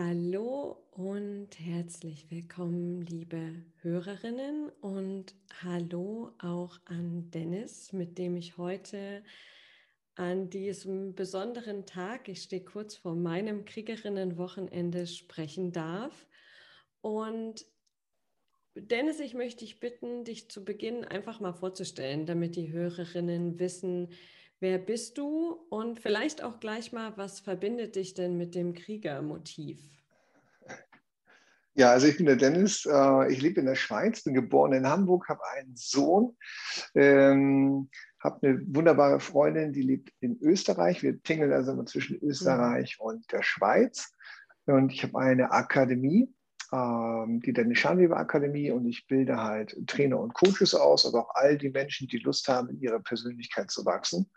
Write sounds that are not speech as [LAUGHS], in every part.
Hallo und herzlich willkommen, liebe Hörerinnen und hallo auch an Dennis, mit dem ich heute an diesem besonderen Tag, ich stehe kurz vor meinem Kriegerinnenwochenende, sprechen darf. Und Dennis, ich möchte dich bitten, dich zu Beginn einfach mal vorzustellen, damit die Hörerinnen wissen, wer bist du und vielleicht auch gleich mal, was verbindet dich denn mit dem Kriegermotiv? Ja, also ich bin der Dennis, äh, ich lebe in der Schweiz, bin geboren in Hamburg, habe einen Sohn, ähm, habe eine wunderbare Freundin, die lebt in Österreich. Wir tingeln also immer zwischen Österreich mhm. und der Schweiz. Und ich habe eine Akademie, ähm, die Dennis Schanweber Akademie und ich bilde halt Trainer und Coaches aus, aber auch all die Menschen, die Lust haben, in ihrer Persönlichkeit zu wachsen.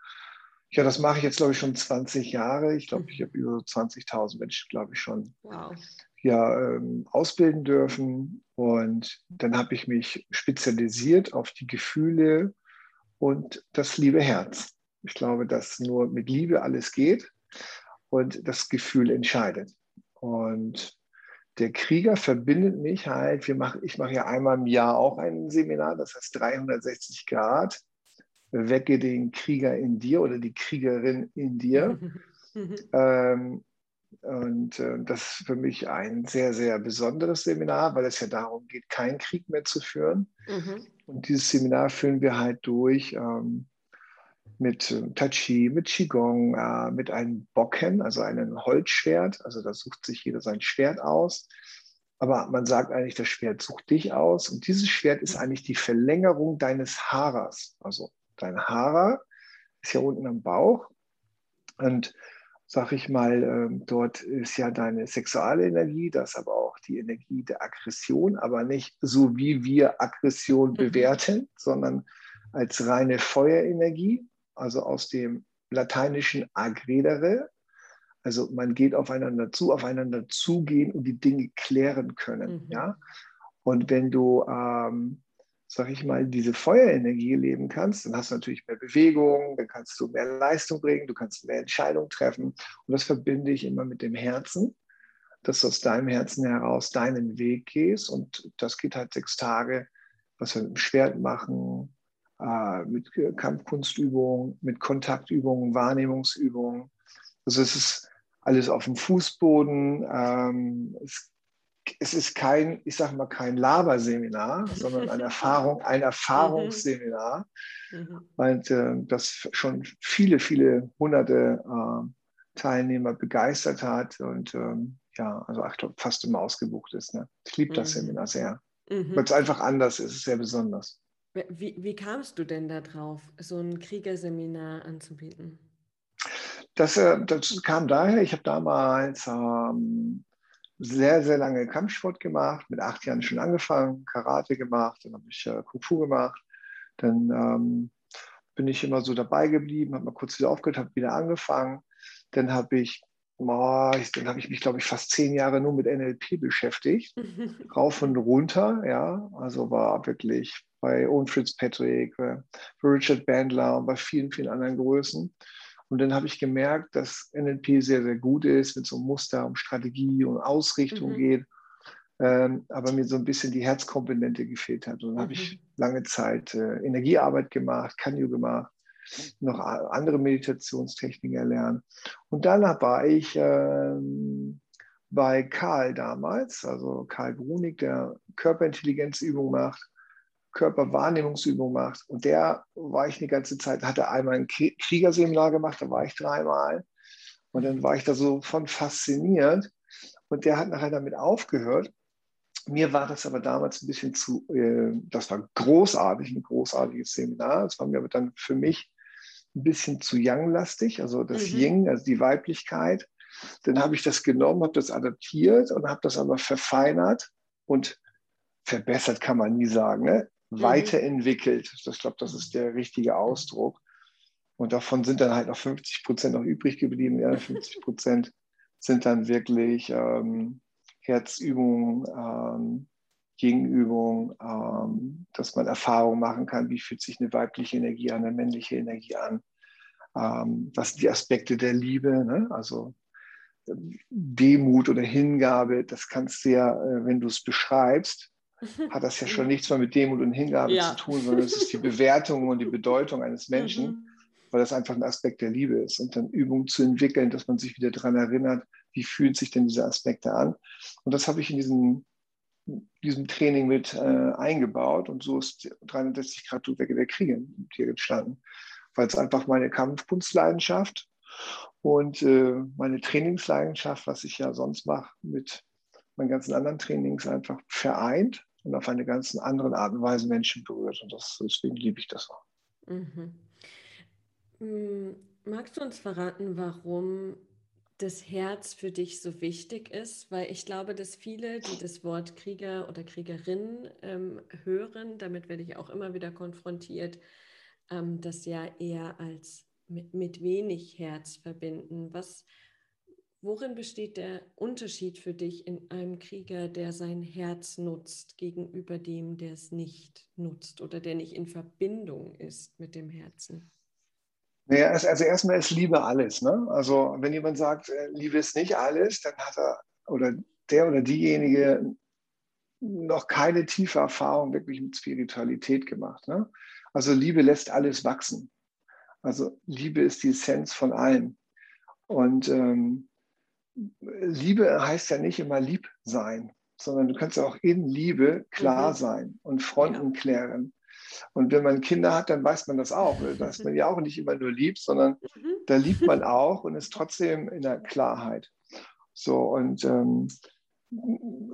Ja, das mache ich jetzt, glaube ich, schon 20 Jahre. Ich glaube, ich habe über 20.000 Menschen, glaube ich, schon wow. ja, ähm, ausbilden dürfen. Und dann habe ich mich spezialisiert auf die Gefühle und das liebe Herz. Ich glaube, dass nur mit Liebe alles geht und das Gefühl entscheidet. Und der Krieger verbindet mich halt, wir machen, ich mache ja einmal im Jahr auch ein Seminar, das heißt 360 Grad, wecke den Krieger in dir oder die Kriegerin in dir. [LAUGHS] ähm, und äh, das ist für mich ein sehr, sehr besonderes Seminar, weil es ja darum geht, keinen Krieg mehr zu führen. Mhm. Und dieses Seminar führen wir halt durch ähm, mit äh, Tai Chi, mit Qigong, äh, mit einem Bocken, also einem Holzschwert. Also da sucht sich jeder sein Schwert aus. Aber man sagt eigentlich, das Schwert sucht dich aus. Und dieses Schwert ist eigentlich die Verlängerung deines Haares. Also dein Haarer ist ja unten am Bauch. Und sag ich mal, ähm, dort ist ja deine sexuelle Energie, das ist aber auch die Energie der Aggression, aber nicht so, wie wir Aggression mhm. bewerten, sondern als reine Feuerenergie, also aus dem lateinischen aggredere. Also man geht aufeinander zu, aufeinander zugehen und die Dinge klären können. Mhm. Ja? Und wenn du ähm, sag ich mal, diese Feuerenergie leben kannst, dann hast du natürlich mehr Bewegung, dann kannst du mehr Leistung bringen, du kannst mehr Entscheidungen treffen. Und das verbinde ich immer mit dem Herzen, dass du aus deinem Herzen heraus deinen Weg gehst. Und das geht halt sechs Tage, was wir mit dem Schwert machen, mit Kampfkunstübungen, mit Kontaktübungen, Wahrnehmungsübungen. Also es ist alles auf dem Fußboden. Ähm, es ist kein, ich sage mal, kein Laberseminar, sondern ein, [LAUGHS] Erfahrung, ein Erfahrungsseminar, mhm. weil äh, das schon viele, viele hunderte äh, Teilnehmer begeistert hat und ähm, ja, also fast immer ausgebucht ist. Ne? Ich liebe das mhm. Seminar sehr, mhm. weil es einfach anders ist sehr besonders. Wie, wie kamst du denn darauf, so ein Kriegerseminar anzubieten? Das, äh, das kam daher, ich habe damals ähm, sehr, sehr lange Kampfsport gemacht, mit acht Jahren schon angefangen, Karate gemacht, dann habe ich äh, Kung Fu gemacht, dann ähm, bin ich immer so dabei geblieben, habe mal kurz wieder aufgehört, habe wieder angefangen, dann habe ich, oh, dann habe ich mich, glaube ich, fast zehn Jahre nur mit NLP beschäftigt, [LAUGHS] rauf und runter, ja, also war wirklich bei Owen Fitzpatrick, bei Richard Bandler und bei vielen, vielen anderen Größen. Und dann habe ich gemerkt, dass NLP sehr, sehr gut ist, wenn es um Muster, um Strategie, um Ausrichtung mhm. geht, ähm, aber mir so ein bisschen die Herzkomponente gefehlt hat. Und dann mhm. habe ich lange Zeit äh, Energiearbeit gemacht, Kanyo gemacht, noch andere Meditationstechniken erlernt. Und danach war ich ähm, bei Karl damals, also Karl Brunig, der Körperintelligenzübung macht Körperwahrnehmungsübung macht. Und der war ich eine ganze Zeit, hatte einmal ein Kriegerseminar gemacht, da war ich dreimal. Und dann war ich da so von fasziniert. Und der hat nachher damit aufgehört. Mir war das aber damals ein bisschen zu, äh, das war großartig, ein großartiges Seminar. Das war mir aber dann für mich ein bisschen zu Young-lastig, also das mhm. Ying, also die Weiblichkeit. Dann habe ich das genommen, habe das adaptiert und habe das aber verfeinert und verbessert kann man nie sagen. Ne? Mhm. weiterentwickelt. Ich glaube, das ist der richtige Ausdruck. Und davon sind dann halt noch 50 Prozent noch übrig geblieben. Ja, 50 Prozent sind dann wirklich ähm, Herzübungen, ähm, Gegenübungen, ähm, dass man Erfahrungen machen kann, wie fühlt sich eine weibliche Energie an, eine männliche Energie an. Ähm, was sind die Aspekte der Liebe? Ne? Also Demut oder Hingabe, das kannst du ja, äh, wenn du es beschreibst, [LAUGHS] hat das ja schon nichts mehr mit Demut und Hingabe ja. zu tun, sondern es ist die Bewertung und die Bedeutung eines [LAUGHS] Menschen, mhm. weil das einfach ein Aspekt der Liebe ist. Und dann Übungen zu entwickeln, dass man sich wieder daran erinnert, wie fühlen sich denn diese Aspekte an. Und das habe ich in diesem, diesem Training mit äh, eingebaut. Und so ist 360 Grad Wege der Kriege hier entstanden. Weil es einfach meine Kampfkunstleidenschaft und äh, meine Trainingsleidenschaft, was ich ja sonst mache, mit meinen ganzen anderen Trainings einfach vereint und auf eine ganz andere Art und Weise Menschen berührt. Und das, deswegen liebe ich das auch. Mhm. Mm, magst du uns verraten, warum das Herz für dich so wichtig ist? Weil ich glaube, dass viele, die das Wort Krieger oder Kriegerin ähm, hören, damit werde ich auch immer wieder konfrontiert, ähm, das ja eher als mit, mit wenig Herz verbinden. Was, Worin besteht der Unterschied für dich in einem Krieger, der sein Herz nutzt, gegenüber dem, der es nicht nutzt oder der nicht in Verbindung ist mit dem Herzen? Naja, also erstmal ist Liebe alles. Ne? Also wenn jemand sagt, äh, Liebe ist nicht alles, dann hat er oder der oder diejenige noch keine tiefe Erfahrung wirklich mit Spiritualität gemacht. Ne? Also Liebe lässt alles wachsen. Also Liebe ist die Essenz von allem. Und ähm, Liebe heißt ja nicht immer lieb sein, sondern du kannst auch in Liebe klar mhm. sein und Fronten ja. klären. Und wenn man Kinder hat, dann weiß man das auch. Da ist man ja auch nicht immer nur lieb, sondern mhm. da liebt man auch und ist trotzdem in der Klarheit. So, und ähm,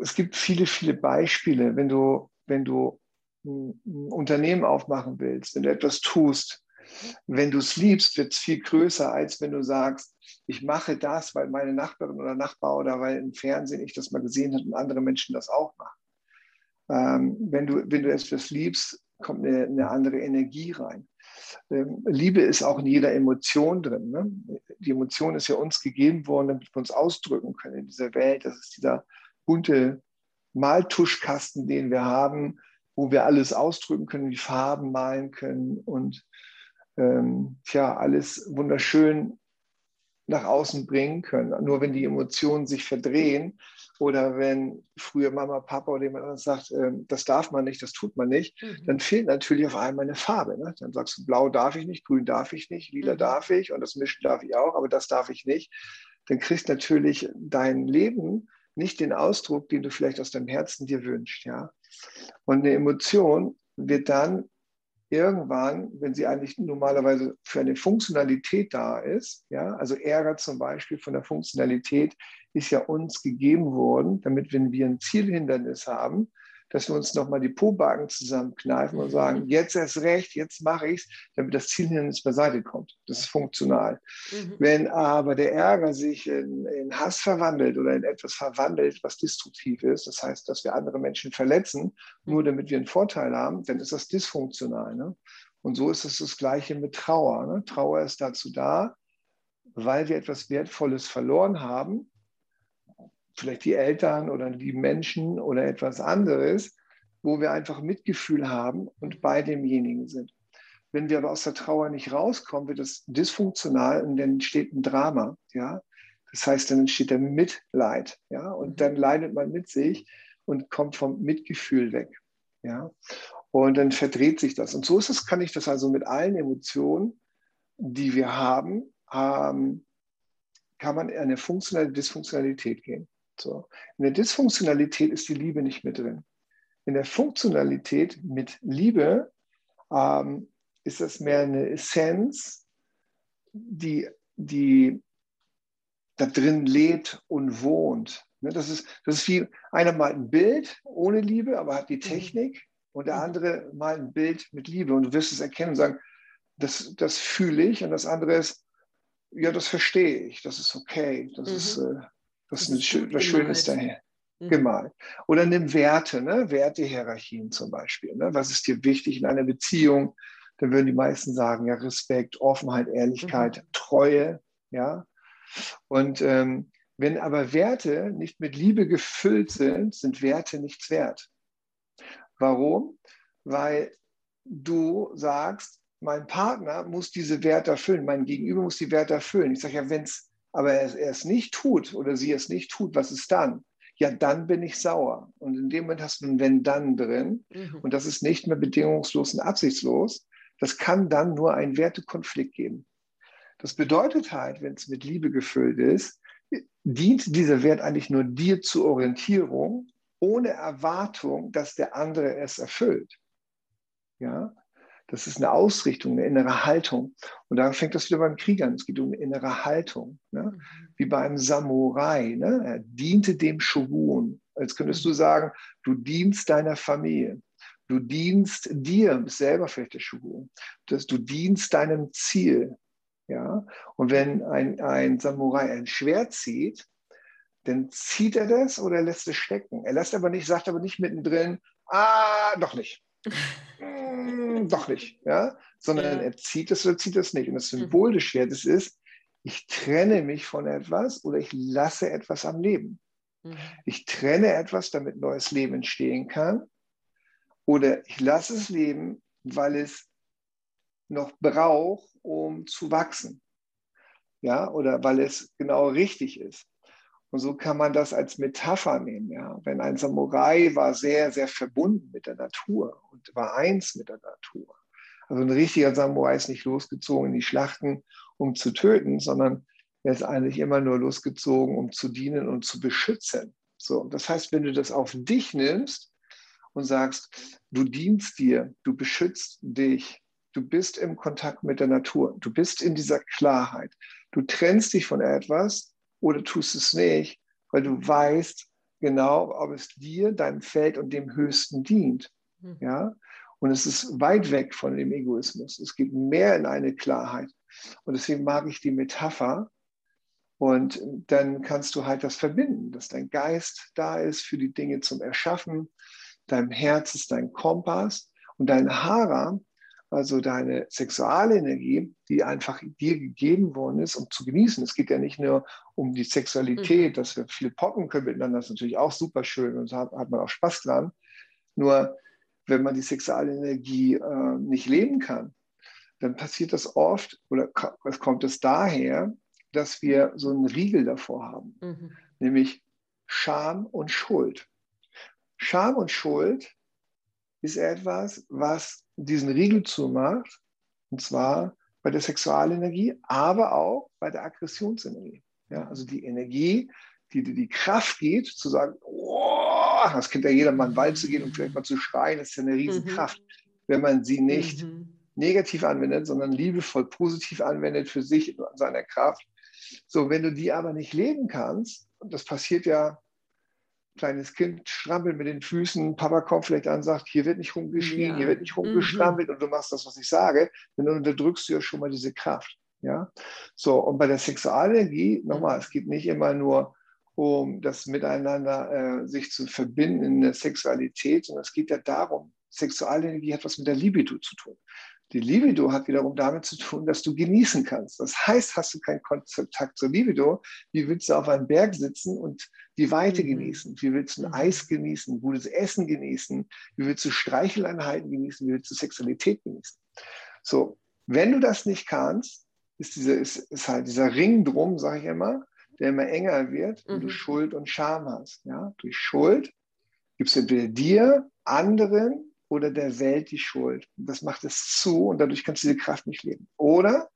es gibt viele, viele Beispiele, wenn du, wenn du ein Unternehmen aufmachen willst, wenn du etwas tust, wenn du es liebst, wird es viel größer, als wenn du sagst, ich mache das, weil meine Nachbarin oder Nachbar oder weil im Fernsehen ich das mal gesehen habe und andere Menschen das auch machen. Ähm, wenn, du, wenn du etwas liebst, kommt eine, eine andere Energie rein. Ähm, Liebe ist auch in jeder Emotion drin. Ne? Die Emotion ist ja uns gegeben worden, damit wir uns ausdrücken können in dieser Welt. Das ist dieser bunte Maltuschkasten, den wir haben, wo wir alles ausdrücken können, die Farben malen können und ähm, tja, alles wunderschön nach außen bringen können. Nur wenn die Emotionen sich verdrehen oder wenn früher Mama, Papa oder jemand anderes sagt, äh, das darf man nicht, das tut man nicht, mhm. dann fehlt natürlich auf einmal eine Farbe. Ne? Dann sagst du, blau darf ich nicht, grün darf ich nicht, lila mhm. darf ich und das Mischen darf ich auch, aber das darf ich nicht. Dann kriegst natürlich dein Leben nicht den Ausdruck, den du vielleicht aus deinem Herzen dir wünschst. Ja? Und eine Emotion wird dann irgendwann, wenn sie eigentlich normalerweise für eine Funktionalität da ist, ja, also Ärger zum Beispiel von der Funktionalität ist ja uns gegeben worden, damit wenn wir ein Zielhindernis haben, dass wir uns nochmal die Pobacken zusammenkneifen und sagen, mhm. jetzt erst recht, jetzt mache ich es, damit das Zielhindernis beiseite kommt. Das ist funktional. Mhm. Wenn aber der Ärger sich in, in, Hass verwandelt oder in etwas verwandelt, was destruktiv ist, das heißt, dass wir andere Menschen verletzen, mhm. nur damit wir einen Vorteil haben, dann ist das dysfunktional. Ne? Und so ist es das Gleiche mit Trauer. Ne? Trauer ist dazu da, weil wir etwas Wertvolles verloren haben, vielleicht die Eltern oder die Menschen oder etwas anderes, wo wir einfach Mitgefühl haben und bei demjenigen sind. Wenn wir aber aus der Trauer nicht rauskommen, wird es dysfunktional und dann entsteht ein Drama. Ja? Das heißt, dann entsteht der Mitleid. Ja? Und dann leidet man mit sich und kommt vom Mitgefühl weg. Ja? Und dann verdreht sich das. Und so ist es, kann ich das also mit allen Emotionen, die wir haben, ähm, kann man in eine funktionelle Dysfunktionalität gehen. So. In der Dysfunktionalität ist die Liebe nicht mit drin. In der Funktionalität mit Liebe ähm, ist das mehr eine Essenz, die, die da drin lebt und wohnt. Ne, das, ist, das ist wie einer malt ein Bild ohne Liebe, aber hat die mhm. Technik und der mhm. andere malt ein Bild mit Liebe und du wirst es erkennen und sagen, das, das fühle ich und das andere ist, ja, das verstehe ich, das ist okay, das mhm. ist, äh, das, das ist ein, was Schönes daher. Mhm. Gemalt. Oder nimm Werte, ne? Wertehierarchien zum Beispiel. Ne? Was ist dir wichtig in einer Beziehung? Dann würden die meisten sagen, ja, Respekt, Offenheit, Ehrlichkeit, mhm. Treue, ja. Und ähm, wenn aber Werte nicht mit Liebe gefüllt sind, sind Werte nichts wert. Warum? Weil du sagst, mein Partner muss diese Werte erfüllen, mein Gegenüber muss die Werte erfüllen. Ich sage ja, wenn es aber er, er es nicht tut oder sie es nicht tut, was ist dann? Ja, dann bin ich sauer. Und in dem Moment hast du ein Wenn-Dann drin. Mhm. Und das ist nicht mehr bedingungslos und absichtslos. Das kann dann nur einen Wertekonflikt geben. Das bedeutet halt, wenn es mit Liebe gefüllt ist, dient dieser Wert eigentlich nur dir zur Orientierung, ohne Erwartung, dass der andere es erfüllt. Ja, das ist eine Ausrichtung, eine innere Haltung. Und da fängt das wieder beim Krieg an. Es geht um innere Haltung. Ne? Wie bei einem Samurai. Ne? Er diente dem Shogun. Als könntest du sagen, du dienst deiner Familie. Du dienst dir, bist selber vielleicht der Shogun. Du dienst deinem Ziel. Ja? Und wenn ein, ein Samurai ein Schwert zieht, dann zieht er das oder lässt es stecken. Er lässt aber nicht, sagt aber nicht mittendrin, ah, doch nicht. [LAUGHS] doch nicht. Ja? Sondern ja. er zieht es oder zieht es nicht. Und das mhm. Symbol des Schwertes ist, ich trenne mich von etwas oder ich lasse etwas am Leben. Mhm. Ich trenne etwas, damit neues Leben entstehen kann. Oder ich lasse es leben, weil es noch braucht, um zu wachsen. Ja, oder weil es genau richtig ist. Und so kann man das als Metapher nehmen. Ja. Wenn ein Samurai war sehr, sehr verbunden mit der Natur und war eins mit der Natur. Also ein richtiger Samurai ist nicht losgezogen in die Schlachten, um zu töten, sondern er ist eigentlich immer nur losgezogen, um zu dienen und zu beschützen. So, das heißt, wenn du das auf dich nimmst und sagst, du dienst dir, du beschützt dich, Du bist im Kontakt mit der Natur. Du bist in dieser Klarheit. Du trennst dich von etwas oder tust es nicht, weil du weißt genau, ob es dir, deinem Feld und dem Höchsten dient. Hm. Ja? Und es ist weit weg von dem Egoismus. Es geht mehr in eine Klarheit. Und deswegen mag ich die Metapher. Und dann kannst du halt das verbinden, dass dein Geist da ist für die Dinge zum Erschaffen. Dein Herz ist dein Kompass. Und dein Hara also deine Sexualenergie, die einfach dir gegeben worden ist, um zu genießen. Es geht ja nicht nur um die Sexualität, mhm. dass wir viel poppen können miteinander, das ist natürlich auch super schön und da hat, hat man auch Spaß dran. Nur wenn man die Sexualenergie äh, nicht leben kann, dann passiert das oft oder es kommt es daher, dass wir so einen Riegel davor haben, mhm. nämlich Scham und Schuld. Scham und Schuld ist etwas, was diesen Riegel zumacht, und zwar bei der Sexualenergie, aber auch bei der Aggressionsenergie. Ja, also die Energie, die dir die Kraft gibt, zu sagen, oh, das kennt ja jeder mal in den Wald zu gehen und vielleicht mal zu schreien, das ist ja eine Riesenkraft. Mhm. Wenn man sie nicht mhm. negativ anwendet, sondern liebevoll positiv anwendet für sich und seine Kraft. So, wenn du die aber nicht leben kannst, und das passiert ja kleines Kind strampelt mit den Füßen, Papa kommt vielleicht an und sagt, hier wird nicht rumgeschrien, ja. hier wird nicht rumgestrampelt mhm. und du machst das, was ich sage, dann unterdrückst du ja schon mal diese Kraft. Ja? So, und bei der Sexualenergie, nochmal, es geht nicht immer nur um das Miteinander äh, sich zu verbinden in der Sexualität, sondern es geht ja darum, Sexualenergie hat was mit der Libido zu tun. Die Libido hat wiederum damit zu tun, dass du genießen kannst. Das heißt, hast du keinen Kontakt zur Libido, wie willst du auf einem Berg sitzen und die Weite mhm. genießen? Wie willst du ein mhm. Eis genießen, gutes Essen genießen? Wie willst du Streicheleinheiten genießen? Wie willst du Sexualität genießen? So, wenn du das nicht kannst, ist, diese, ist, ist halt dieser Ring drum, sage ich immer, der immer enger wird, mhm. und du Schuld und Scham hast. Ja? Durch Schuld gibst du entweder dir, anderen oder der Welt die Schuld. Das macht es zu und dadurch kannst du diese Kraft nicht leben. Oder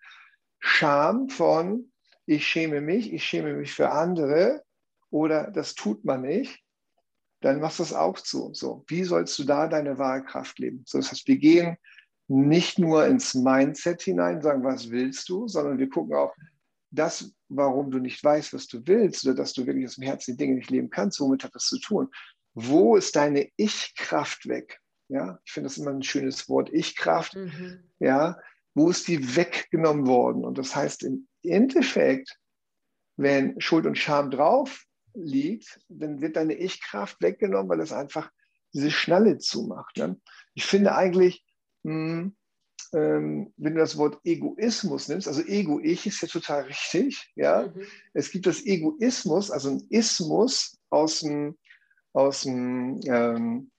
Scham von, ich schäme mich, ich schäme mich für andere oder das tut man nicht, dann machst du es auch zu. So, wie sollst du da deine wahre Kraft leben? So, das heißt, wir gehen nicht nur ins Mindset hinein, sagen, was willst du, sondern wir gucken auch, das, warum du nicht weißt, was du willst, oder dass du wirklich aus dem Herzen die Dinge nicht leben kannst, womit hat das zu tun? Wo ist deine Ich-Kraft weg? Ja, ich finde das immer ein schönes Wort, Ich-Kraft. Mhm. Ja, wo ist die weggenommen worden? Und das heißt im Endeffekt, wenn Schuld und Scham drauf liegt, dann wird deine Ich-Kraft weggenommen, weil es einfach diese Schnalle zumacht. Ne? Ich finde eigentlich, mh, hm, ähm, wenn du das Wort Egoismus nimmst, also Ego-Ich ist ja total richtig, ja. Mhm. Es gibt das Egoismus, also ein Ismus aus dem, aus dem ähm,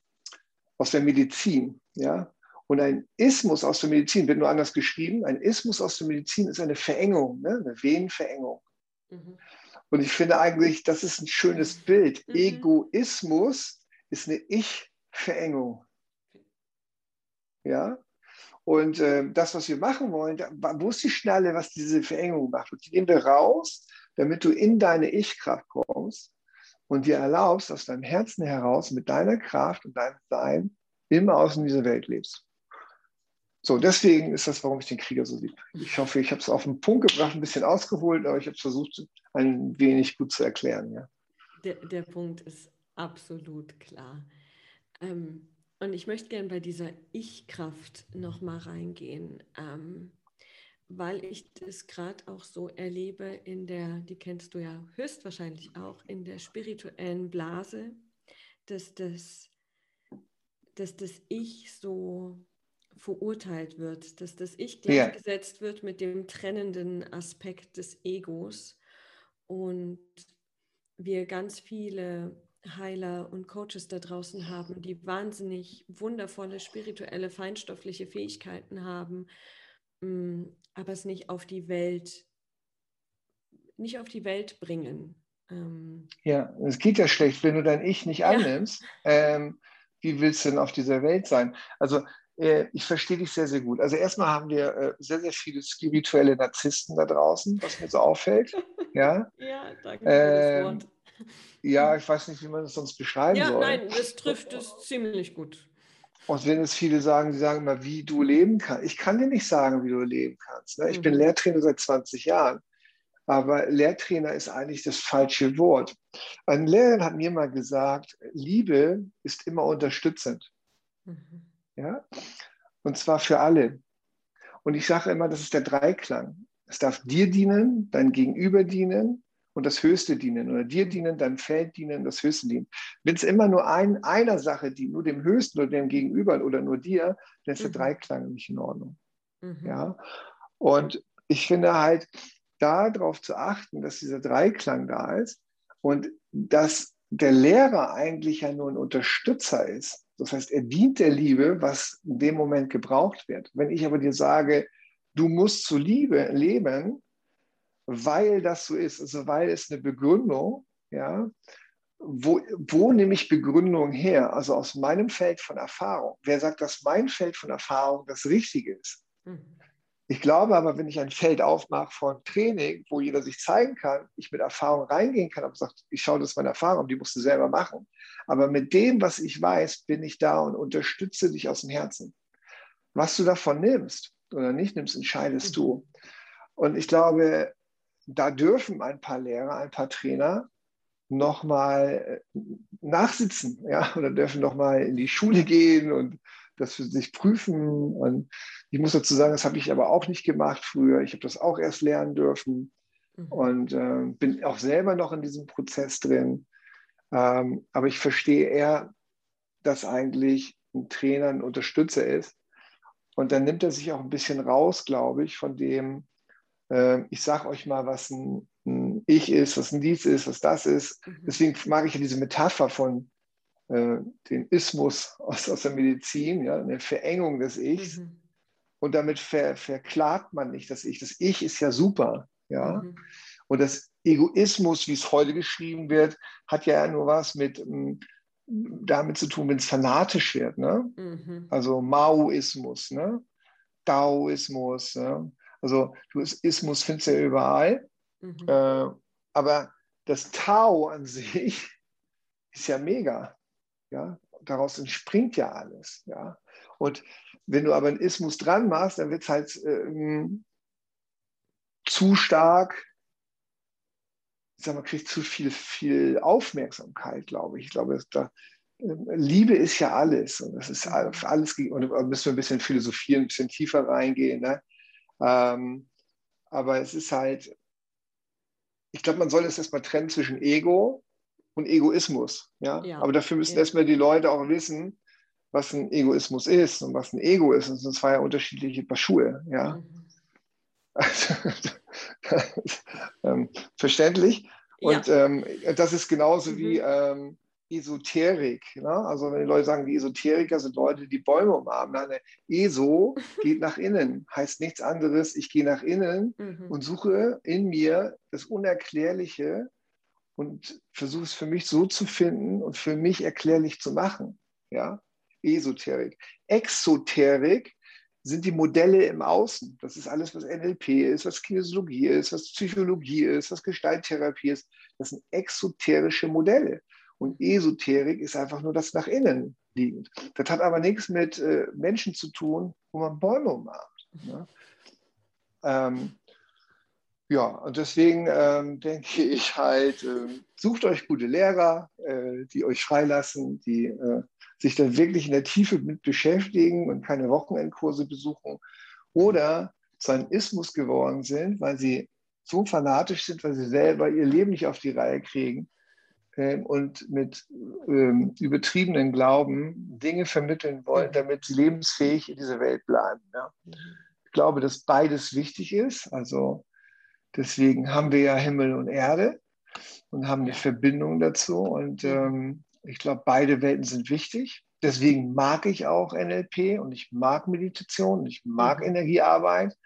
aus der Medizin. Ja? Und ein Ismus aus der Medizin wird nur anders geschrieben. Ein Ismus aus der Medizin ist eine Verengung, ne? eine Venenverengung. Mhm. Und ich finde eigentlich, das ist ein schönes Bild. Mhm. Egoismus ist eine Ich-Verengung. Ja? Und äh, das, was wir machen wollen, da, wo ist die Schnalle, was diese Verengung macht? Und die nehmen wir raus, damit du in deine Ich-Kraft kommst und dir erlaubst, aus deinem Herzen heraus mit deiner Kraft und deinem Sein immer aus in dieser Welt lebst. So, deswegen ist das, warum ich den Krieger so liebe. Ich hoffe, ich habe es auf den Punkt gebracht, ein bisschen ausgeholt, aber ich habe es versucht, ein wenig gut zu erklären. Ja. Der, der Punkt ist absolut klar. Ähm, und ich möchte gerne bei dieser Ich-Kraft nochmal reingehen, ähm, weil ich das gerade auch so erlebe in der, die kennst du ja höchstwahrscheinlich auch, in der spirituellen Blase, dass das, dass das Ich so verurteilt wird, dass das Ich gleichgesetzt ja. wird mit dem trennenden Aspekt des Egos und wir ganz viele Heiler und Coaches da draußen haben, die wahnsinnig wundervolle spirituelle, feinstoffliche Fähigkeiten haben, mm, aber es nicht auf die Welt, nicht auf die Welt bringen. Ähm, ja, es geht ja schlecht, wenn du dein Ich nicht annimmst. Ja. Ähm, wie willst du denn auf dieser Welt sein? Also äh, ich verstehe dich sehr, sehr gut. Also erstmal haben wir äh, sehr, sehr viele spirituelle Narzissten da draußen, was mir so auffällt. [LAUGHS] Ja, ja danke für das Wort. Ja, ich weiß nicht, wie man das sonst beschreiben ja, soll. Nein, das trifft es ziemlich gut. Und wenn es viele sagen, die sagen immer, wie du leben kannst. Ich kann dir nicht sagen, wie du leben kannst. Ne? Ich mhm. bin Lehrtrainer seit 20 Jahren. Aber Lehrtrainer ist eigentlich das falsche Wort. Ein Lehrer hat mir mal gesagt, Liebe ist immer unterstützend. Mhm. Ja? Und zwar für alle. Und ich sage immer, das ist der Dreiklang. Es darf dir dienen, dein Gegenüber dienen und das Höchste dienen. Oder dir dienen, deinem Feld dienen, das Höchste dienen. Wenn es immer nur ein, einer Sache dient, nur dem Höchsten oder dem Gegenüber oder nur dir, dann ist der mhm. Dreiklang nicht in Ordnung. Mhm. Ja? Und ich finde halt, darauf zu achten, dass dieser Dreiklang da ist und dass der Lehrer eigentlich ja nur ein Unterstützer ist. Das heißt, er dient der Liebe, was in dem Moment gebraucht wird. Wenn ich aber dir sage, du musst zu Liebe leben, weil das so ist, also weil es eine Begründung, ja, wo, wo nehme ich Begründung her? Also aus meinem Feld von Erfahrung. Wer sagt, dass mein Feld von Erfahrung das Richtige ist? Mhm. Ich glaube aber, wenn ich ein Feld aufmache von Training, wo jeder sich zeigen kann, ich mit Erfahrung reingehen kann, aber sagt, ich schaue, das ist meine Erfahrung, die musst du selber machen. Aber mit dem, was ich weiß, bin ich da und unterstütze dich aus dem Herzen. Was du davon nimmst oder nicht nimmst, entscheidest du. Mhm. Und ich glaube, da dürfen ein paar Lehrer, ein paar Trainer nochmal äh, nachsitzen, ja, oder dürfen nochmal in die Schule gehen und das für sich prüfen. Und ich muss dazu sagen, das habe ich aber auch nicht gemacht früher. Ich habe das auch erst lernen dürfen mhm. und äh, bin auch selber noch in diesem Prozess drin. Ähm, aber ich verstehe eher, dass eigentlich ein Trainer ein Unterstützer ist. Und dann nimmt er sich auch ein bisschen raus, glaube ich, von dem, äh, ich sage euch mal, was ein, ein, Ich ist, was ein Dies ist, was das ist. Mhm. Deswegen mag ich ja diese Metapher von äh, den Ismus aus, aus der Medizin, ja, eine Verengung des Ichs. Mhm. Und damit ver, verklagt man nicht das Ich. Das Ich ist ja super. Ja? Mhm. Und das Egoismus, wie es heute geschrieben wird, hat ja nur was mit damit zu tun, wenn es fanatisch wird. Ne? Mhm. Also Maoismus, ne? Daoismus. Ne? Also du Ismus findest du ja überall. Mhm. Äh, aber das Tao an sich [LAUGHS] ist ja mega. Ja? Daraus entspringt ja alles. Ja? Und wenn du aber einen Ismus dran machst, dann wird es halt ähm, zu stark, ich sag mal, kriegt zu viel, viel Aufmerksamkeit, glaube ich. Ich glaube, da, ähm, Liebe ist ja alles und das ist für alles, und da müssen wir ein bisschen philosophieren, ein bisschen tiefer reingehen. Ne? Ähm, aber es ist halt, ich glaube, man soll es erstmal trennen zwischen Ego und Egoismus. Ja? ja. Aber dafür müssen ja. erstmal die Leute auch wissen, was ein Egoismus ist und was ein Ego ist. Und sind zwei unterschiedliche Paar Schuhe. Ja? Mhm. Also, [LAUGHS] ähm, verständlich. Und ja. ähm, das ist genauso mhm. wie, ähm, Esoterik. Ne? Also wenn die Leute sagen, die Esoteriker sind Leute, die Bäume umarmen. Eine ESO [LAUGHS] geht nach innen, heißt nichts anderes, ich gehe nach innen mhm. und suche in mir das Unerklärliche und versuche es für mich so zu finden und für mich erklärlich zu machen. Ja? Esoterik. Exoterik sind die Modelle im Außen. Das ist alles, was NLP ist, was Kinesiologie ist, was Psychologie ist, was Gestalttherapie ist. Das sind exoterische Modelle. Und Esoterik ist einfach nur das nach innen liegend. Das hat aber nichts mit äh, Menschen zu tun, wo man Bäume umarmt. Ne? Ähm, ja, und deswegen ähm, [LAUGHS] denke ich halt, äh, sucht euch gute Lehrer, äh, die euch freilassen, die äh, sich dann wirklich in der Tiefe mit beschäftigen und keine Wochenendkurse besuchen oder zu einem Ismus geworden sind, weil sie so fanatisch sind, weil sie selber ihr Leben nicht auf die Reihe kriegen und mit ähm, übertriebenen Glauben Dinge vermitteln wollen, mhm. damit sie lebensfähig in dieser Welt bleiben. Ja. Mhm. Ich glaube, dass beides wichtig ist. Also deswegen haben wir ja Himmel und Erde und haben eine Verbindung dazu. Und mhm. ähm, ich glaube, beide Welten sind wichtig. Deswegen mag ich auch NLP und ich mag Meditation und ich mag Energiearbeit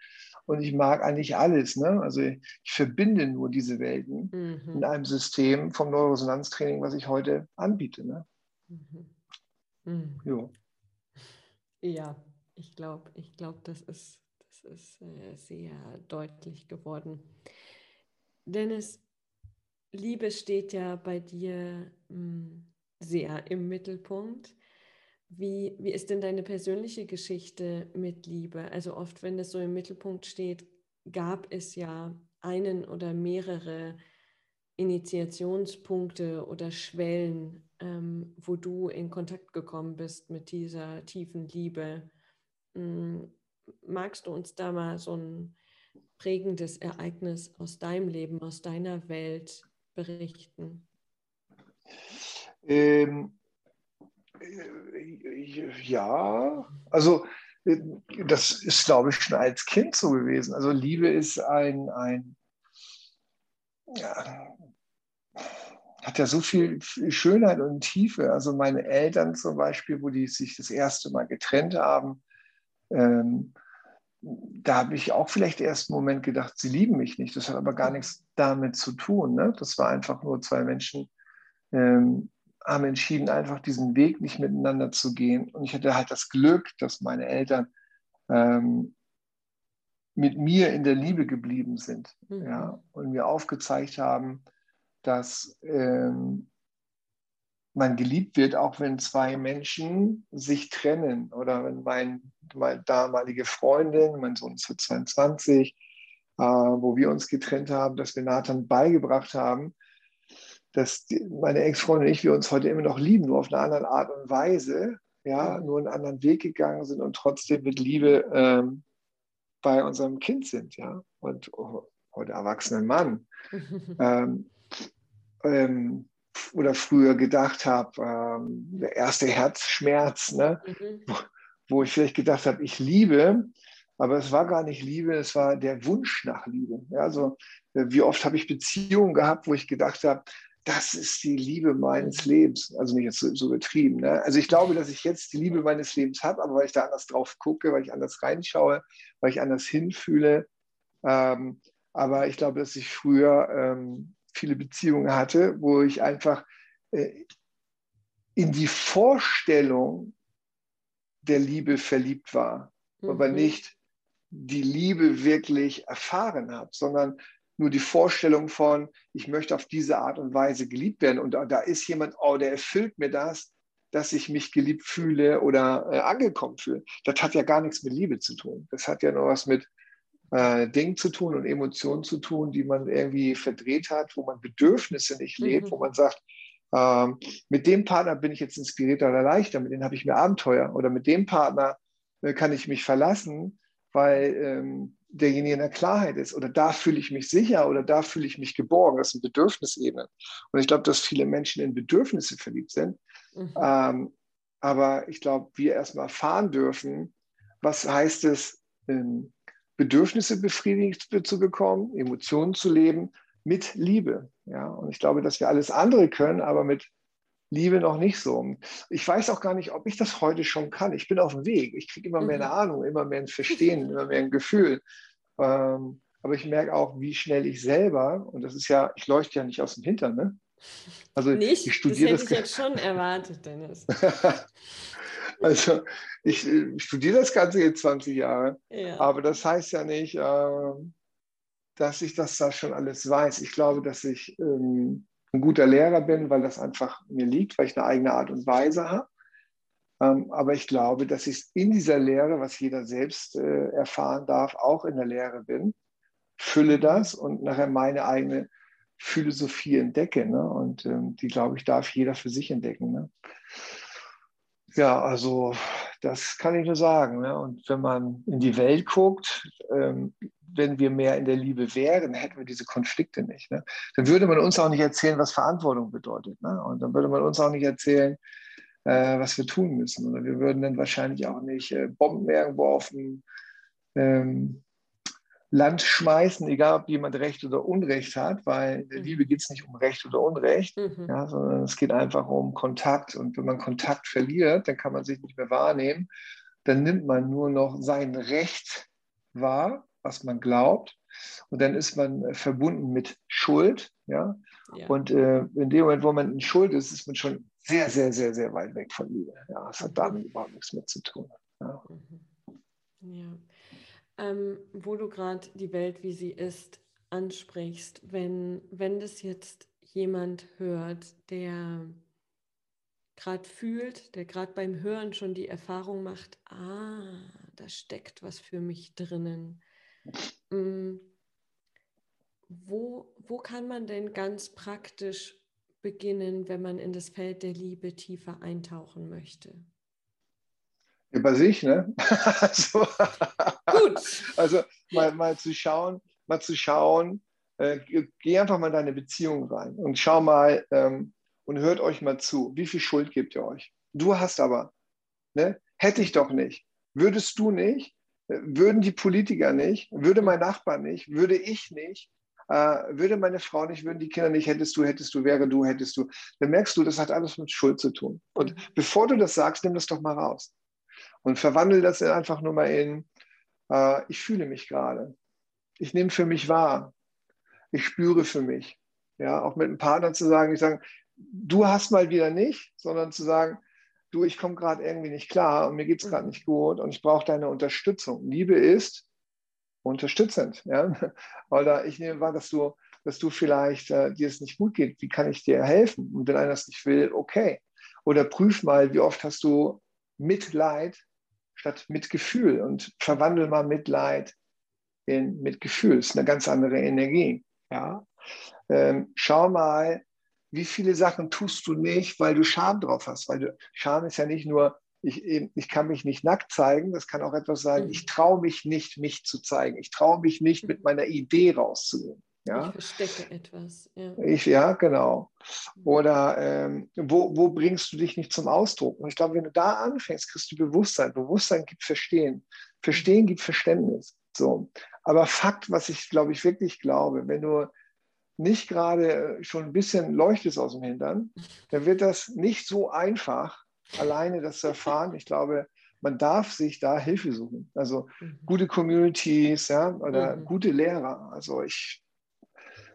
und ich mag eigentlich alles. Ne? Also ich, verbinde nur diese Welten mhm. in einem System vom Neuroresonanztraining, was ich heute anbiete. Ne? Mhm. Mhm. Ja, ich glaube, ich glaube, das ist, das ist äh, sehr deutlich geworden. Dennis, Liebe steht ja bei dir mh, hm, sehr im Mittelpunkt. Wie, wie ist denn deine persönliche Geschichte mit Liebe? Also oft, wenn es so im Mittelpunkt steht, gab es ja einen oder mehrere Initiationspunkte oder Schwellen, ähm, wo du in Kontakt gekommen bist mit dieser tiefen Liebe. Ähm, magst du uns da mal so ein prägendes Ereignis aus deinem Leben, aus deiner Welt berichten? Ähm, äh, ja, also äh, das ist, glaube ich, schon als Kind so gewesen. Also Liebe ist ein, ein ja, hat ja so viel Schönheit und Tiefe. Also meine Eltern zum Beispiel, wo die sich das erste Mal getrennt haben, ähm, da habe ich auch vielleicht erst einen Moment gedacht, sie lieben mich nicht. Das hat aber gar nichts damit zu tun. Ne? Das war einfach nur zwei Menschen, ähm, haben entschieden, einfach diesen Weg nicht miteinander zu gehen. Und ich hatte halt das Glück, dass meine Eltern ähm, mit mir in der Liebe geblieben sind mhm. ja, und mir aufgezeigt haben, dass ähm, man geliebt wird, auch wenn zwei Menschen sich trennen oder wenn mein, meine damalige Freundin, mein Sohn ist jetzt 22, äh, wo wir uns getrennt haben, dass wir Nathan beigebracht haben, dass die, meine Ex-Freundin und ich, wir uns heute immer noch lieben, nur auf eine andere Art und Weise, ja, nur einen anderen Weg gegangen sind und trotzdem mit Liebe ähm, bei unserem Kind sind, ja, und oh, heute erwachsenen Mann. [LAUGHS] ähm, ähm, oder früher gedacht habe, ähm, der erste Herzschmerz, ne? Mhm. Wo, wo, ich vielleicht gedacht habe, ich liebe, aber es war gar nicht Liebe, es war der Wunsch nach Liebe. Ja, also äh, wie oft habe ich Beziehungen gehabt, wo ich gedacht habe, das ist die Liebe meines Lebens. Also nicht jetzt so, so übertrieben. Ne? Also ich glaube, dass ich jetzt die Liebe meines Lebens habe, aber weil ich da anders drauf gucke, weil ich anders reinschaue, weil ich anders hinfühle. Ähm, aber ich glaube, dass ich früher ähm, viele Beziehungen hatte, wo ich einfach äh, in die Vorstellung der Liebe verliebt war, mhm. aber nicht die Liebe wirklich erfahren habe, sondern nur die Vorstellung von, ich möchte auf diese Art und Weise geliebt werden. Und da, ist jemand, oh, der erfüllt mir das, dass ich mich geliebt fühle oder äh, angekommen fühle. Das hat ja gar nichts mit Liebe zu tun. Das hat ja nur was mit äh, Dingen zu tun und Emotionen zu tun, die man irgendwie verdreht hat, wo man Bedürfnisse nicht lebt, mhm. wo man sagt, ähm, mit dem Partner bin ich jetzt inspirierter oder leichter, mit dem habe ich mehr Abenteuer oder mit dem Partner äh, kann ich mich verlassen, weil ähm, derjenige in der Klarheit ist oder da fühle ich mich sicher oder da fühle ich mich geborgen. Das sind Bedürfnisebenen. Und ich glaube, dass viele Menschen in Bedürfnisse verliebt sind. Mhm. Ähm, aber ich glaube, wir erstmal erfahren dürfen, was heißt es, ähm, Bedürfnisse befriedigt zu bekommen, Emotionen zu leben mit Liebe. Ja? Und ich glaube, dass wir alles andere können, aber mit Liebe noch nicht so. Ich weiß auch gar nicht, ob ich das heute schon kann. Ich bin auf dem Weg. Ich kriege immer mehr eine mhm. Ahnung, immer mehr ein Verstehen, [LAUGHS] immer mehr ein Gefühl. Ähm, aber ich merke auch, wie schnell ich selber, und das ist ja, ich leuchte ja nicht aus dem Hintern, ne? Also nicht? ich studiere das. Hätte das ich jetzt schon erwartet, Dennis. [LAUGHS] also ich, ich, studiere das Ganze jetzt 20 Jahre, ja. aber das heißt ja nicht, äh, dass ich das da schon alles weiß. Ich glaube, dass ich ähm, ein guter Lehrer bin, weil das einfach mir liegt, weil ich eine eigene Art und Weise habe. Ähm, aber ich glaube, dass ich in dieser Lehre, was jeder selbst äh, erfahren darf, auch in der Lehre bin, fülle das und nachher meine eigene Philosophie entdecke. Ne? Und ähm, die, glaube ich, darf jeder für sich entdecken. Ne? Ja, also das kann ich nur sagen. Ne? Und wenn man in die Welt guckt, ähm, wenn wir mehr in der Liebe wären, hätten wir diese Konflikte nicht. Ne? Dann würde man uns auch nicht erzählen, was Verantwortung bedeutet. Ne? Und dann würde man uns auch nicht erzählen, äh, was wir tun müssen. Oder wir würden dann wahrscheinlich auch nicht äh, Bomben irgendwo auf dem ähm, Land schmeißen, egal ob jemand Recht oder Unrecht hat, weil in der mhm. Liebe geht es nicht um Recht oder Unrecht, mhm. ja, sondern es geht einfach um Kontakt. Und wenn man Kontakt verliert, dann kann man sich nicht mehr wahrnehmen. Dann nimmt man nur noch sein Recht wahr, was man glaubt. Und dann ist man äh, verbunden mit Schuld. Ja? ja. Und äh, in dem Moment, wo man in Schuld ist, ist man schon sehr, sehr, sehr, sehr weit weg von Liebe. Ja, das hat mhm. damit überhaupt nichts mehr zu tun. Ja. Mhm. ja ähm, wo du gerade die Welt, wie sie ist, ansprichst, wenn, wenn das jetzt jemand hört, der gerade fühlt, der gerade beim Hören schon die Erfahrung macht, ah, da steckt was für mich drinnen. Mhm. Wo, wo kann man denn ganz praktisch beginnen, wenn man in das Feld der Liebe tiefer eintauchen möchte? Über sich, ne? [LAUGHS] also, Gut. Also mal, mal zu schauen, mal zu schauen, äh, geh einfach mal in deine Beziehung rein und schau mal ähm, und hört euch mal zu. Wie viel Schuld gebt ihr euch? Du hast aber, ne? Hätte ich doch nicht. Würdest du nicht? Würden die Politiker nicht? Würde mein Nachbar nicht? Würde ich nicht? Äh, würde meine Frau nicht, würden die Kinder nicht, hättest du, hättest du, wäre du, hättest du. Dann merkst du, das hat alles mit Schuld zu tun. Und bevor du das sagst, nimm das doch mal raus. Und verwandle das einfach nur mal in, äh, ich fühle mich gerade. Ich nehme für mich wahr. Ich spüre für mich. Ja, auch mit einem Partner zu sagen, ich sage, du hast mal wieder nicht, sondern zu sagen, du, ich komme gerade irgendwie nicht klar und mir geht es gerade nicht gut und ich brauche deine Unterstützung. Liebe ist unterstützend. Ja? [LAUGHS] Oder ich nehme wahr, dass du, dass du vielleicht äh, dir es nicht gut geht. Wie kann ich dir helfen? Und wenn einer es nicht will, okay. Oder prüf mal, wie oft hast du Mitleid statt Mitgefühl und verwandel mal Mitleid in Mitgefühl. Das ist eine ganz andere Energie. Ja? Ähm, schau mal, wie viele Sachen tust du nicht, weil du Scham drauf hast. Weil du, Scham ist ja nicht nur, ich, ich kann mich nicht nackt zeigen, das kann auch etwas sein, mhm. ich traue mich nicht, mich zu zeigen. Ich traue mich nicht, mit meiner Idee rauszugehen. Ja? Ich verstecke etwas. Ja, ich, ja genau. Oder ähm, wo, wo bringst du dich nicht zum Ausdruck? Und ich glaube, wenn du da anfängst, kriegst du Bewusstsein. Bewusstsein gibt Verstehen. Verstehen gibt Verständnis. So. Aber Fakt, was ich, glaube ich, wirklich glaube, wenn du nicht gerade schon ein bisschen leuchtest aus dem Hintern, dann wird das nicht so einfach, alleine das zu erfahren. Ich glaube, man darf sich da Hilfe suchen. Also mhm. gute Communities ja, oder mhm. gute Lehrer. Also ich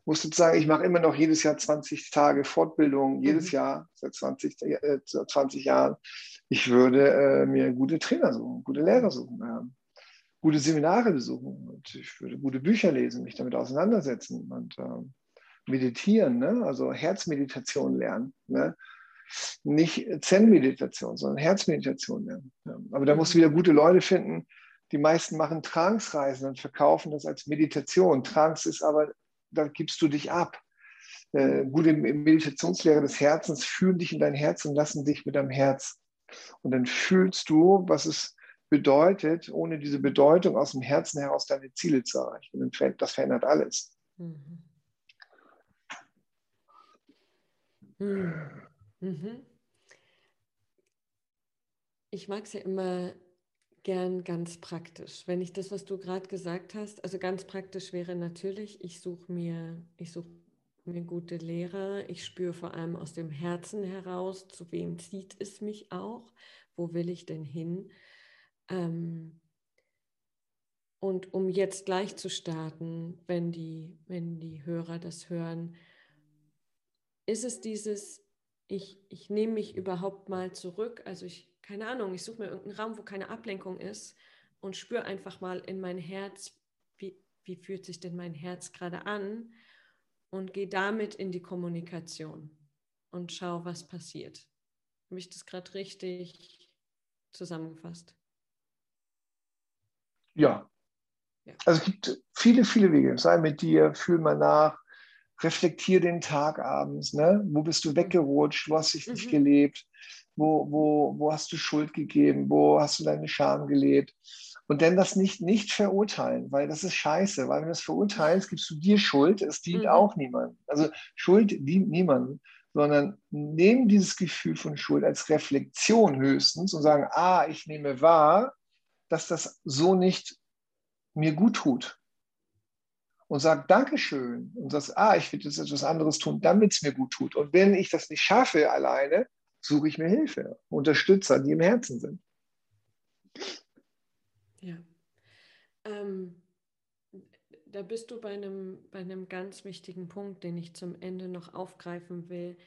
muss jetzt sagen, ich mache immer noch jedes Jahr 20 Tage Fortbildung, jedes mhm. Jahr seit 20, äh, 20 Jahren. Ich würde äh, mir gute Trainer suchen, gute Lehrer suchen, äh, gute Seminare besuchen und ich würde gute Bücher lesen, mich damit auseinandersetzen und ähm, meditieren, ne? also Herzmeditation lernen. Ne? Nicht Zen-Meditation, sondern Herzmeditation lernen. Ja. Aber da musst du wieder gute Leute finden. Die meisten machen Trance-Reisen und verkaufen das als Meditation. Trance ist aber da gibst du dich ab. Äh, gute Meditationslehre des Herzens fühlen dich in dein Herz und lassen dich mit deinem Herz. Und dann fühlst du, was es bedeutet, ohne diese Bedeutung aus dem Herzen heraus deine Ziele zu erreichen. Und das verändert alles. Mhm. Mhm. Ich mag es ja immer gern ganz praktisch. Wenn ich das, was du gerade gesagt hast, also ganz praktisch wäre natürlich, ich suche mir, ich suche eine gute Lehre. Ich spüre vor allem aus dem Herzen heraus, zu wem zieht es mich auch, wo will ich denn hin. Ähm, und um jetzt gleich zu starten, wenn die, wenn die Hörer das hören, ist es dieses, ich, ich nehme mich überhaupt mal zurück, also ich, keine Ahnung, ich suche mir irgendeinen Raum, wo keine Ablenkung ist und spüre einfach mal in mein Herz, wie, wie fühlt sich denn mein Herz gerade an und gehe damit in die Kommunikation und schau, was passiert. Habe ich das gerade richtig zusammengefasst? Ja. ja. Also es gibt viele, viele Wege. Sei mit dir, fühl mal nach, reflektier den Tag abends. Ne? Wo bist du mhm. weggerutscht? Wo hast du dich mhm. nicht gelebt? Wo, wo, wo hast du Schuld gegeben? Wo hast du deine Scham gelebt? Und dann das nicht, nicht verurteilen, weil das ist scheiße, weil wenn du es verurteilst, gibst du dir Schuld, es dient mhm. auch niemandem. Also Schuld dient niemandem, sondern nehmen dieses Gefühl von Schuld als Reflexion höchstens und sagen, ah, ich nehme wahr, dass das so nicht mir gut tut. Und sag Dankeschön und sagst, ah, ich will jetzt etwas anderes tun, damit es mir gut tut. Und wenn ich das nicht schaffe alleine, suche ich mir Hilfe, Unterstützer, die im Herzen sind. Ja. Ähm, da bist du bei einem, bei einem ganz wichtigen Punkt, den ich zum Ende noch aufgreifen will.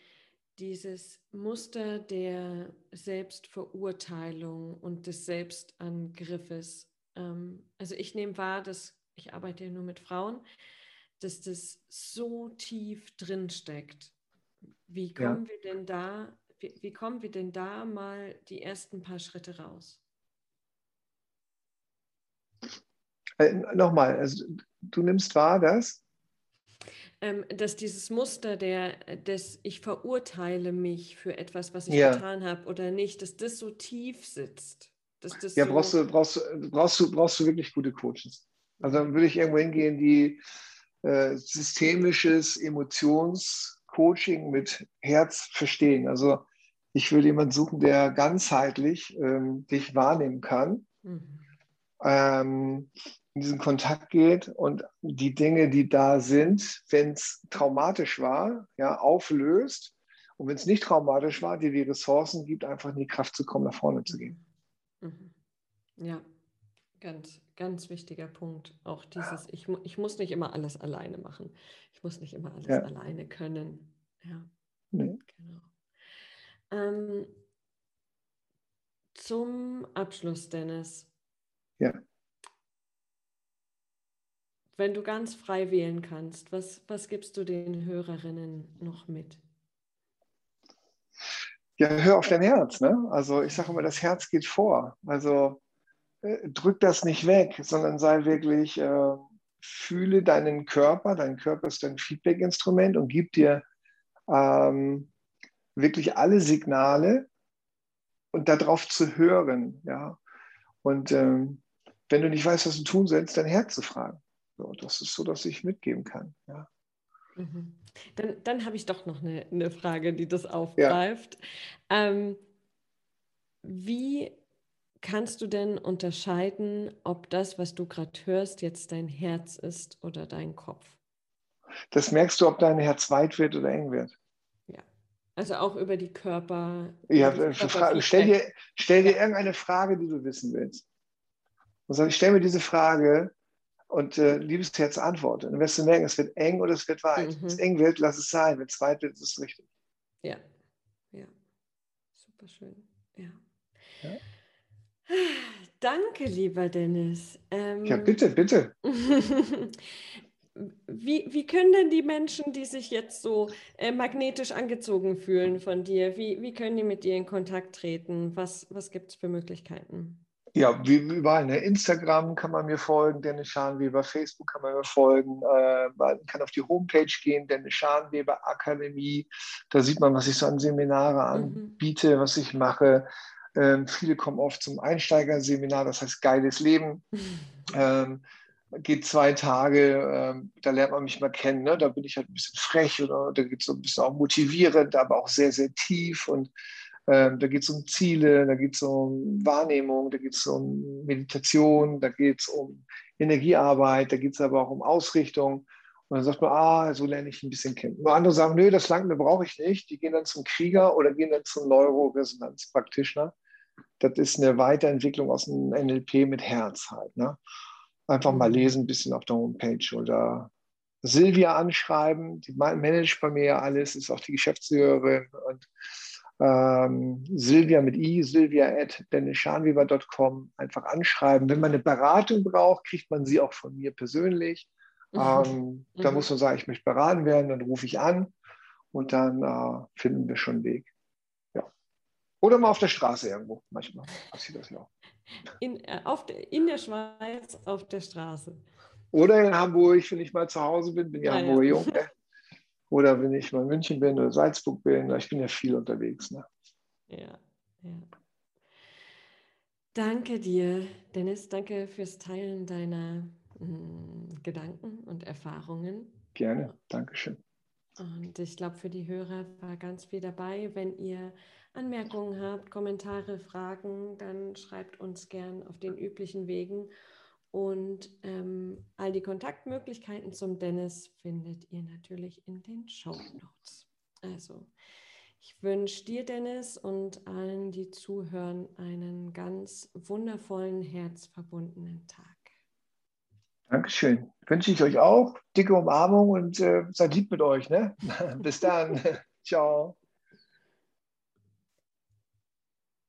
Dieses Muster der Selbstverurteilung und des Selbstangriffes. Ähm, also ich nehme wahr, dass ich arbeite ja nur mit Frauen, dass das so tief drin steckt. Wie kommen ja. wir denn da, wie, wie kommen wir denn da mal die ersten paar Schritte raus? Äh, Nochmal, also du nimmst wahr, dass? Ähm, dass dieses Muster der, des ich verurteile mich für etwas, was ich ja. getan habe oder nicht, dass das so tief sitzt. Dass das ja, so brauchst, du, brauchst, brauchst, du, brauchst du wirklich gute Coaches. Also dann würde ich irgendwo hingehen, die äh, systemisches Emotionscoaching mit Herz verstehen. Also ich würde jemanden suchen, der ganzheitlich ähm, dich wahrnehmen kann. Mhm. Ähm, in diesen Kontakt geht und die Dinge, die da sind, wenn es traumatisch war, ja, auflöst und wenn es nicht traumatisch war, dir die Ressourcen gibt, einfach in die Kraft zu kommen, nach vorne zu gehen. Mhm. Ja, ganz, ganz wichtiger Punkt. Auch dieses, ich, ich muss nicht immer alles alleine machen. Ich muss nicht immer alles ja. alleine können. Ja, nee. genau. Ähm, zum Abschluss, Dennis. Ja. Wenn du ganz frei wählen kannst, was, was gibst du den Hörerinnen noch mit? Ja, hör auf dein Herz. Ne? Also ich sage immer, das Herz geht vor. Also drück das nicht weg, sondern sei wirklich, äh, fühle deinen Körper. Dein Körper ist dein Feedback-Instrument und gibt dir ähm, wirklich alle Signale und darauf zu hören. Ja? Und ähm, wenn du nicht weißt, was du tun sollst, dein Herz zu fragen. So, das ist so, dass ich mitgeben kann. Ja. Mhm. Dann, dann habe ich doch noch eine, eine, Frage, die das aufgreift. Ja. Ähm, wie kannst du denn unterscheiden, ob das, was du gerade hörst, jetzt dein Herz ist oder dein Kopf? Das merkst du, ob dein Herz weit wird oder eng wird. Ja, also auch über die Körper. Ja, Körper stell, dir, stell dir irgendeine Frage, die du wissen willst. Und sag, ich stelle mir diese Frage und äh, liebes Herz antworte. Dann wirst du merken, es wird eng oder es wird weit. Mhm. Wenn es eng wird, lass es sein. Wenn es weit wird, ist es richtig. Ja, ja. Super schön. Ja. ja. Danke, lieber Dennis. Ähm, ja, bitte, bitte. [LAUGHS] wie, wie können denn die Menschen, die sich jetzt so äh, magnetisch angezogen fühlen von dir, wie, wie können die mit dir in Kontakt treten? Was, was gibt es für Möglichkeiten? Ja, wie überall. Ne? Instagram kann man mir folgen, Dennis Scharnweber, Facebook kann man mir folgen. Äh, man kann auf die Homepage gehen, Dennis Scharnweber Akademie. Da sieht man, was ich so an Seminare mhm. anbiete, was ich mache. Ähm, viele kommen oft zum Einsteigerseminar, das heißt Geiles Leben. [LAUGHS] Ähm, geht zwei Tage, ähm, da lernt man mich mal kennen. Ne? Da bin ich halt ein bisschen frech oder da gibt es so ein bisschen auch motivierend, aber auch sehr, sehr tief und ähm, da geht es um Ziele, da geht es um Wahrnehmung, da geht es um Meditation, da geht es um Energiearbeit, da geht es aber auch um Ausrichtung. Und dann sagt man, ah, so lerne ich ein bisschen kennen. Und andere sagen, nö, das langt mir, brauche ich nicht. Die gehen dann zum Krieger oder gehen dann zum Neuroresonanzpraktitioner. Das ist eine Weiterentwicklung aus dem NLP mit Herz halt. Ne? Einfach mal mhm. lesen, ein bisschen auf der Homepage oder Silvia anschreiben. Die managt bei mir ja alles, ist auch die Geschäftsführerin. Und ähm, Silvia mit i, silvia at dennisschanweber.com einfach anschreiben. Wenn man eine Beratung braucht, kriegt man sie auch von mir persönlich. Mhm. Ähm, da mhm. muss man sagen, ich möchte beraten werden, dann rufe ich an und dann äh, finden wir schon einen Weg. Oder mal auf der Straße irgendwo. Manchmal passiert das ja auch. In, äh, auf de, in der Schweiz auf der Straße. Oder in Hamburg, wenn ich mal zu Hause bin, bin ja ah, Hamburger ja. Jung. Ne? Oder wenn ich mal in München bin oder Salzburg bin, ich bin ja viel unterwegs. Ne? Ja, ja. Danke dir, Dennis. Danke fürs Teilen deiner mh, hm, Gedanken und Erfahrungen. Gerne, Dankeschön. Und ich glaube, für die Hörer war ganz viel dabei. Wenn ihr Anmerkungen habt, Kommentare, Fragen, dann schreibt uns gern auf den üblichen Wegen. Und ähm, all die Kontaktmöglichkeiten zum Dennis findet ihr natürlich in den Show Notes. Also, ich wünsche dir, Dennis, und allen, die zuhören, einen ganz wundervollen, herzverbundenen Tag. Dankeschön. Wünsche ich euch auch. Dicke Umarmung und äh, seid lieb mit euch. Ne? [LAUGHS] Bis dann. [LAUGHS] Ciao.